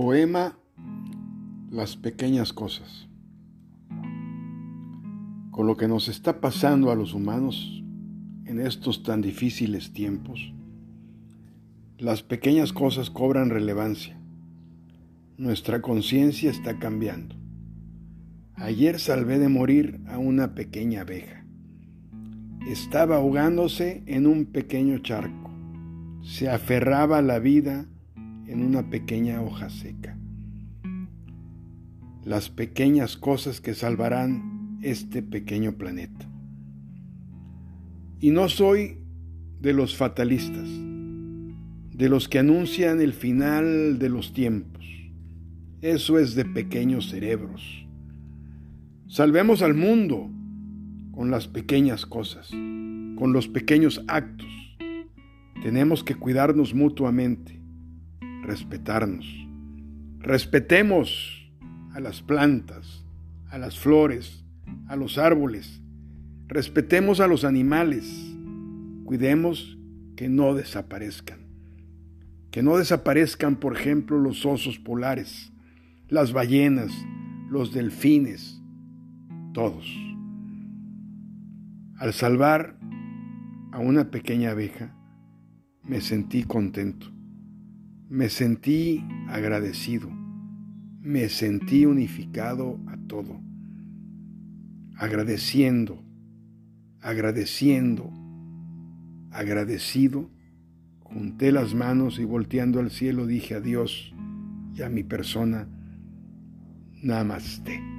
Poema Las pequeñas cosas. Con lo que nos está pasando a los humanos en estos tan difíciles tiempos, las pequeñas cosas cobran relevancia. Nuestra conciencia está cambiando. Ayer salvé de morir a una pequeña abeja. Estaba ahogándose en un pequeño charco. Se aferraba a la vida en una pequeña hoja seca. Las pequeñas cosas que salvarán este pequeño planeta. Y no soy de los fatalistas, de los que anuncian el final de los tiempos. Eso es de pequeños cerebros. Salvemos al mundo con las pequeñas cosas, con los pequeños actos. Tenemos que cuidarnos mutuamente respetarnos. Respetemos a las plantas, a las flores, a los árboles. Respetemos a los animales. Cuidemos que no desaparezcan. Que no desaparezcan, por ejemplo, los osos polares, las ballenas, los delfines, todos. Al salvar a una pequeña abeja, me sentí contento. Me sentí agradecido, me sentí unificado a todo, agradeciendo, agradeciendo, agradecido, junté las manos y volteando al cielo dije a Dios y a mi persona, Namaste.